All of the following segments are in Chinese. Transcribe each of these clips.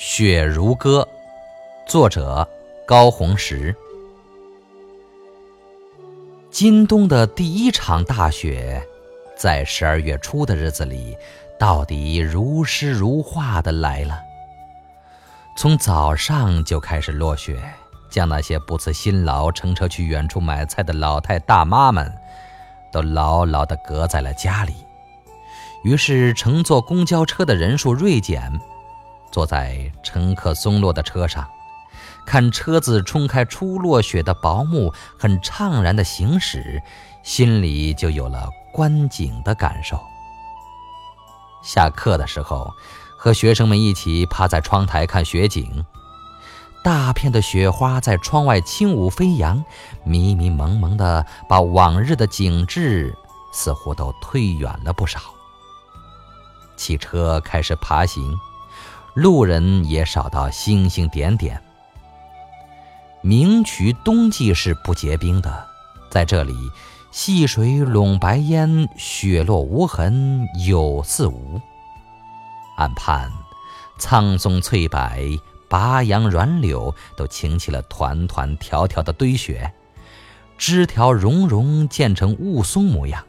雪如歌，作者高红石。今冬的第一场大雪，在十二月初的日子里，到底如诗如画的来了。从早上就开始落雪，将那些不辞辛劳乘车去远处买菜的老太大妈们，都牢牢地隔在了家里。于是，乘坐公交车的人数锐减。坐在乘客松落的车上，看车子冲开初落雪的薄暮，很怅然的行驶，心里就有了观景的感受。下课的时候，和学生们一起趴在窗台看雪景，大片的雪花在窗外轻舞飞扬，迷迷蒙蒙的，把往日的景致似乎都推远了不少。汽车开始爬行。路人也少到星星点点。明渠冬季是不结冰的，在这里，细水笼白烟，雪落无痕，有似无。岸畔，苍松翠柏、拔杨软柳都擎起了团团条条的堆雪，枝条融融，建成雾凇模样。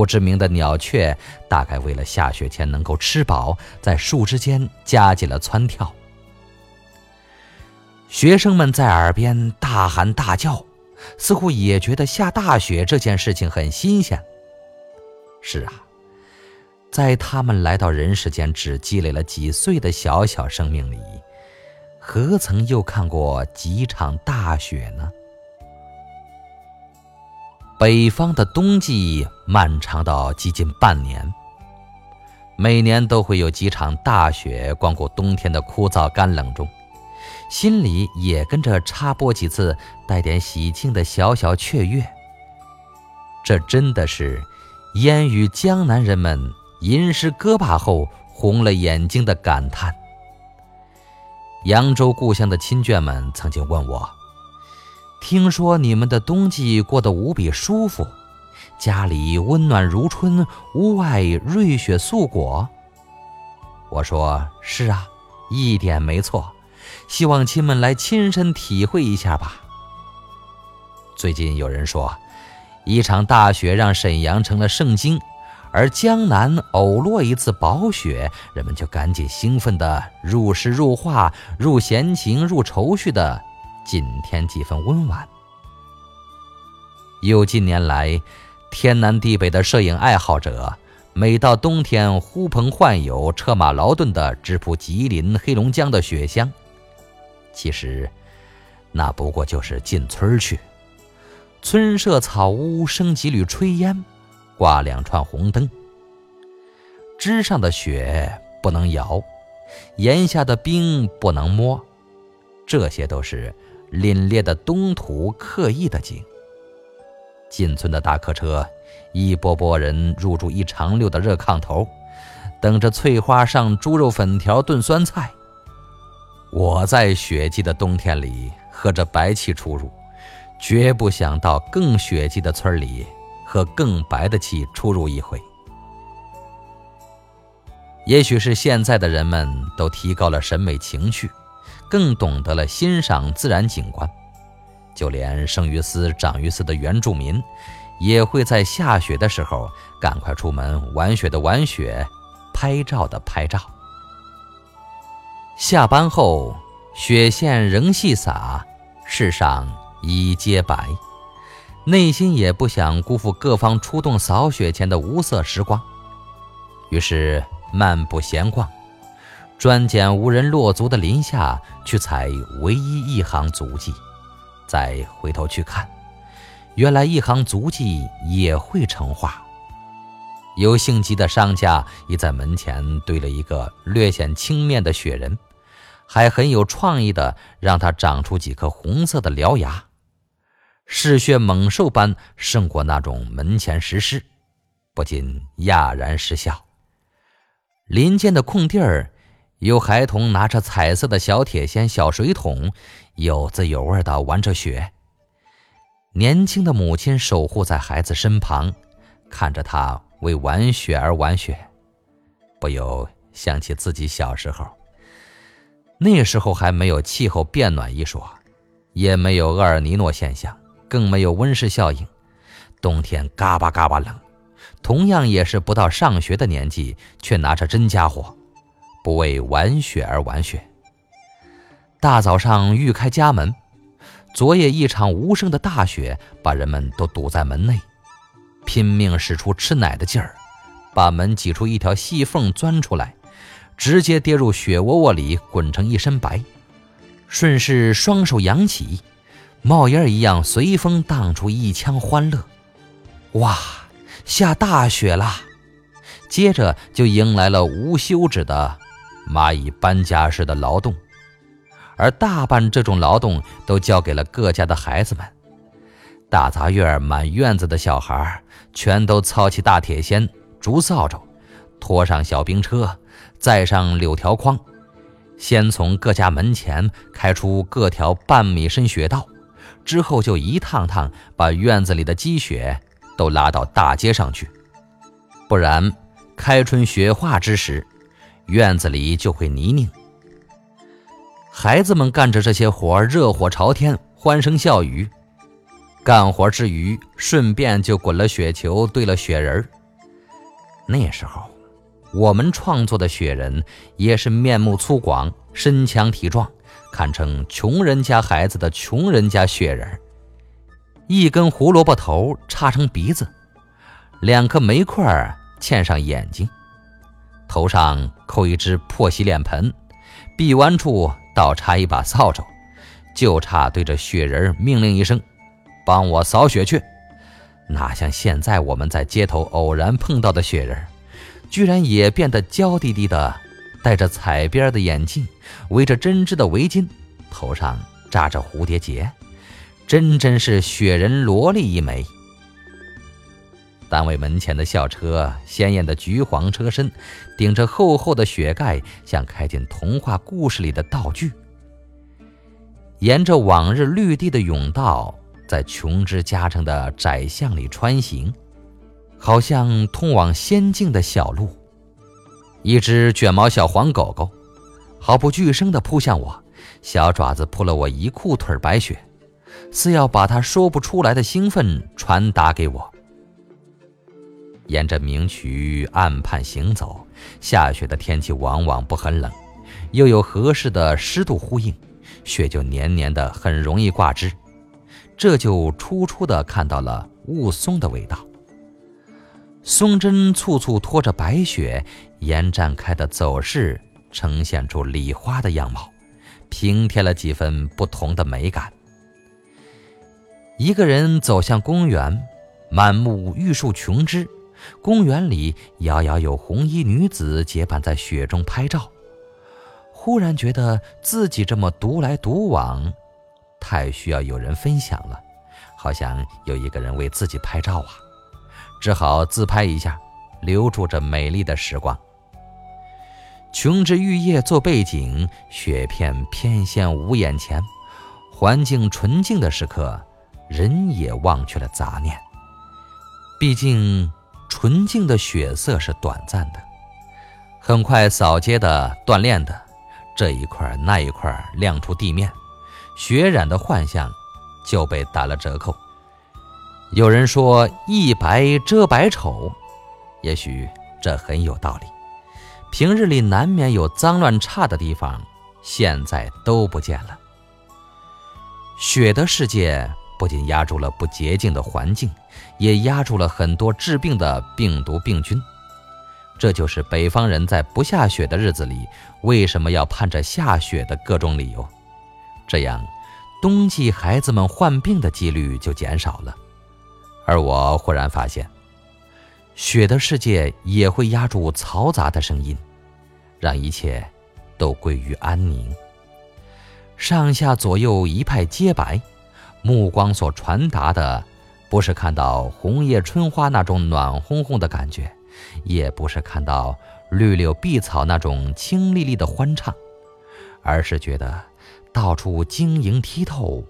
不知名的鸟雀，大概为了下雪前能够吃饱，在树枝间加紧了蹿跳。学生们在耳边大喊大叫，似乎也觉得下大雪这件事情很新鲜。是啊，在他们来到人世间只积累了几岁的小小生命里，何曾又看过几场大雪呢？北方的冬季漫长到接近半年，每年都会有几场大雪光顾冬天的枯燥干冷中，心里也跟着插播几次带点喜庆的小小雀跃。这真的是烟雨江南人们吟诗歌罢后红了眼睛的感叹。扬州故乡的亲眷们曾经问我。听说你们的冬季过得无比舒服，家里温暖如春，屋外瑞雪素果。我说是啊，一点没错。希望亲们来亲身体会一下吧。最近有人说，一场大雪让沈阳成了圣经，而江南偶落一次薄雪，人们就赶紧兴奋的入诗入画、入闲情、入愁绪的。紧添几分温婉。有近年来，天南地北的摄影爱好者，每到冬天呼朋唤友、车马劳顿的直扑吉林、黑龙江的雪乡。其实，那不过就是进村去，村舍草屋，生几缕炊烟，挂两串红灯。枝上的雪不能摇，檐下的冰不能摸，这些都是。凛冽的冬土，刻意的景。进村的大客车，一波波人入住一长溜的热炕头，等着翠花上猪肉粉条炖酸菜。我在雪季的冬天里喝着白气出入，绝不想到更雪季的村里喝更白的气出入一回。也许是现在的人们都提高了审美情趣。更懂得了欣赏自然景观，就连生于斯、长于斯的原住民，也会在下雪的时候赶快出门玩雪的玩雪，拍照的拍照。下班后，雪线仍细洒，世上已皆白，内心也不想辜负各方出动扫雪前的无色时光，于是漫步闲逛。专拣无人落足的林下去采唯一一行足迹，再回头去看，原来一行足迹也会成画。有性急的商家已在门前堆了一个略显青面的雪人，还很有创意的让它长出几颗红色的獠牙，嗜血猛兽般胜过那种门前石狮，不禁哑然失笑。林间的空地儿。有孩童拿着彩色的小铁锨、小水桶，有滋有味地玩着雪。年轻的母亲守护在孩子身旁，看着他为玩雪而玩雪，不由想起自己小时候，那时候还没有气候变暖一说，也没有厄尔尼诺现象，更没有温室效应，冬天嘎巴嘎巴冷。同样也是不到上学的年纪，却拿着真家伙，不为玩雪而玩雪。大早上欲开家门，昨夜一场无声的大雪把人们都堵在门内，拼命使出吃奶的劲儿，把门挤出一条细缝钻出来。直接跌入雪窝窝里，滚成一身白，顺势双手扬起，冒烟一样随风荡出一腔欢乐。哇，下大雪啦！接着就迎来了无休止的蚂蚁搬家式的劳动，而大半这种劳动都交给了各家的孩子们。大杂院满院子的小孩，全都操起大铁锨、竹扫帚，拖上小冰车。载上柳条筐，先从各家门前开出各条半米深雪道，之后就一趟趟把院子里的积雪都拉到大街上去。不然，开春雪化之时，院子里就会泥泞。孩子们干着这些活儿，热火朝天，欢声笑语。干活之余，顺便就滚了雪球，堆了雪人儿。那时候。我们创作的雪人也是面目粗犷、身强体壮，堪称穷人家孩子的穷人家雪人。一根胡萝卜头插成鼻子，两颗煤块嵌上眼睛，头上扣一只破洗脸盆，臂弯处倒插一把扫帚，就差对着雪人命令一声：“帮我扫雪去！”哪像现在我们在街头偶然碰到的雪人。居然也变得娇滴滴的，戴着彩边的眼镜，围着针织的围巾，头上扎着蝴蝶结，真真是雪人萝莉一枚。单位门前的校车，鲜艳的橘黄车身，顶着厚厚的雪盖，像开进童话故事里的道具。沿着往日绿地的甬道，在琼枝夹成的窄巷里穿行。好像通往仙境的小路，一只卷毛小黄狗狗毫不惧声地扑向我，小爪子扑了我一裤腿白雪，似要把它说不出来的兴奋传达给我。沿着明渠岸畔行走，下雪的天气往往不很冷，又有合适的湿度呼应，雪就黏黏的，很容易挂枝，这就初初的看到了雾凇的味道。松针簇簇拖着白雪，延展开的走势呈现出礼花的样貌，平添了几分不同的美感。一个人走向公园，满目玉树琼枝，公园里遥遥有红衣女子结伴在雪中拍照。忽然觉得自己这么独来独往，太需要有人分享了，好像有一个人为自己拍照啊。只好自拍一下，留住这美丽的时光。琼枝玉叶做背景，雪片翩跹舞眼前，环境纯净的时刻，人也忘却了杂念。毕竟，纯净的血色是短暂的，很快扫街的、锻炼的，这一块那一块亮出地面，血染的幻象就被打了折扣。有人说“一白遮百丑”，也许这很有道理。平日里难免有脏乱差的地方，现在都不见了。雪的世界不仅压住了不洁净的环境，也压住了很多治病的病毒病菌。这就是北方人在不下雪的日子里为什么要盼着下雪的各种理由。这样，冬季孩子们患病的几率就减少了。而我忽然发现，雪的世界也会压住嘈杂的声音，让一切都归于安宁。上下左右一派皆白，目光所传达的，不是看到红叶春花那种暖烘烘的感觉，也不是看到绿柳碧草那种清丽丽的欢畅，而是觉得到处晶莹剔透，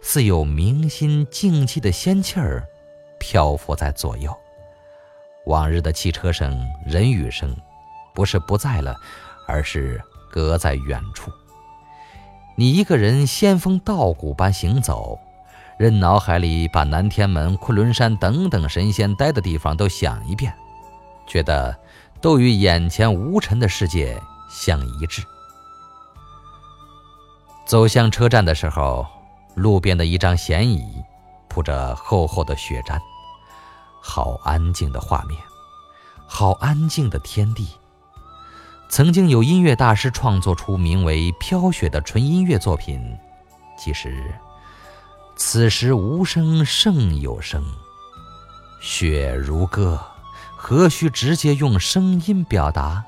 似有明心静气的仙气儿。漂浮在左右，往日的汽车声、人语声，不是不在了，而是隔在远处。你一个人仙风道骨般行走，任脑海里把南天门、昆仑山等等神仙待的地方都想一遍，觉得都与眼前无尘的世界相一致。走向车站的时候，路边的一张闲椅，铺着厚厚的雪毡，好安静的画面，好安静的天地。曾经有音乐大师创作出名为《飘雪》的纯音乐作品，其实此时无声胜有声，雪如歌，何须直接用声音表达？